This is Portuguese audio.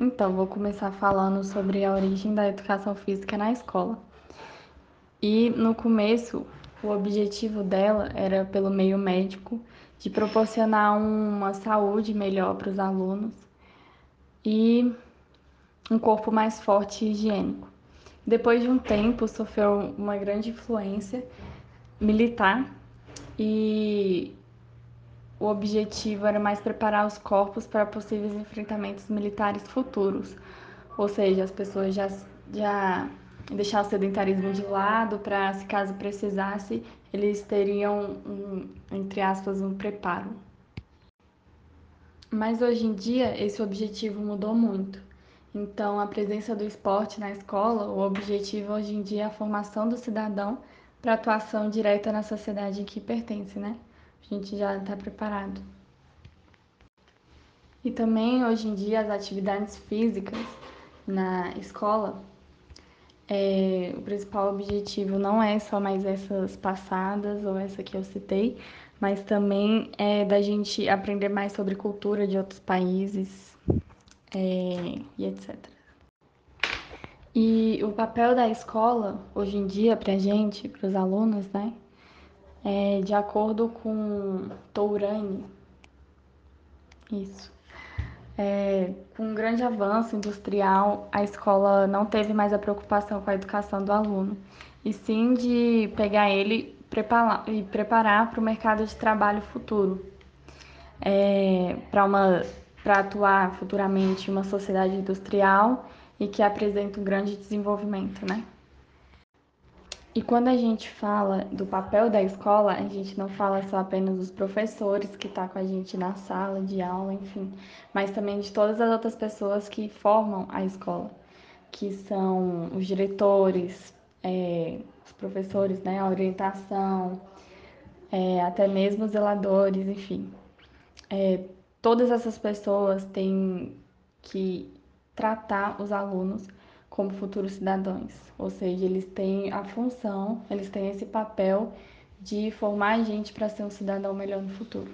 Então, vou começar falando sobre a origem da educação física na escola. E no começo, o objetivo dela era, pelo meio médico, de proporcionar uma saúde melhor para os alunos e um corpo mais forte e higiênico. Depois de um tempo, sofreu uma grande influência militar e o objetivo era mais preparar os corpos para possíveis enfrentamentos militares futuros. Ou seja, as pessoas já, já deixar o sedentarismo de lado para, se caso precisasse, eles teriam, um, entre aspas, um preparo. Mas hoje em dia, esse objetivo mudou muito. Então, a presença do esporte na escola, o objetivo hoje em dia é a formação do cidadão para atuação direta na sociedade em que pertence, né? A gente já está preparado. E também, hoje em dia, as atividades físicas na escola é, o principal objetivo não é só mais essas passadas ou essa que eu citei, mas também é da gente aprender mais sobre cultura de outros países é, e etc. E o papel da escola, hoje em dia, para a gente, para os alunos, né, é de acordo com Tourani, isso, é, com um grande avanço industrial, a escola não teve mais a preocupação com a educação do aluno, e sim de pegar ele preparar, e preparar para o mercado de trabalho futuro, é, para atuar futuramente em uma sociedade industrial e que apresenta um grande desenvolvimento, né? E quando a gente fala do papel da escola, a gente não fala só apenas dos professores que estão tá com a gente na sala de aula, enfim, mas também de todas as outras pessoas que formam a escola, que são os diretores, é, os professores, né, a orientação, é, até mesmo os zeladores, enfim. É, todas essas pessoas têm que tratar os alunos como futuros cidadãos, ou seja, eles têm a função, eles têm esse papel de formar a gente para ser um cidadão melhor no futuro.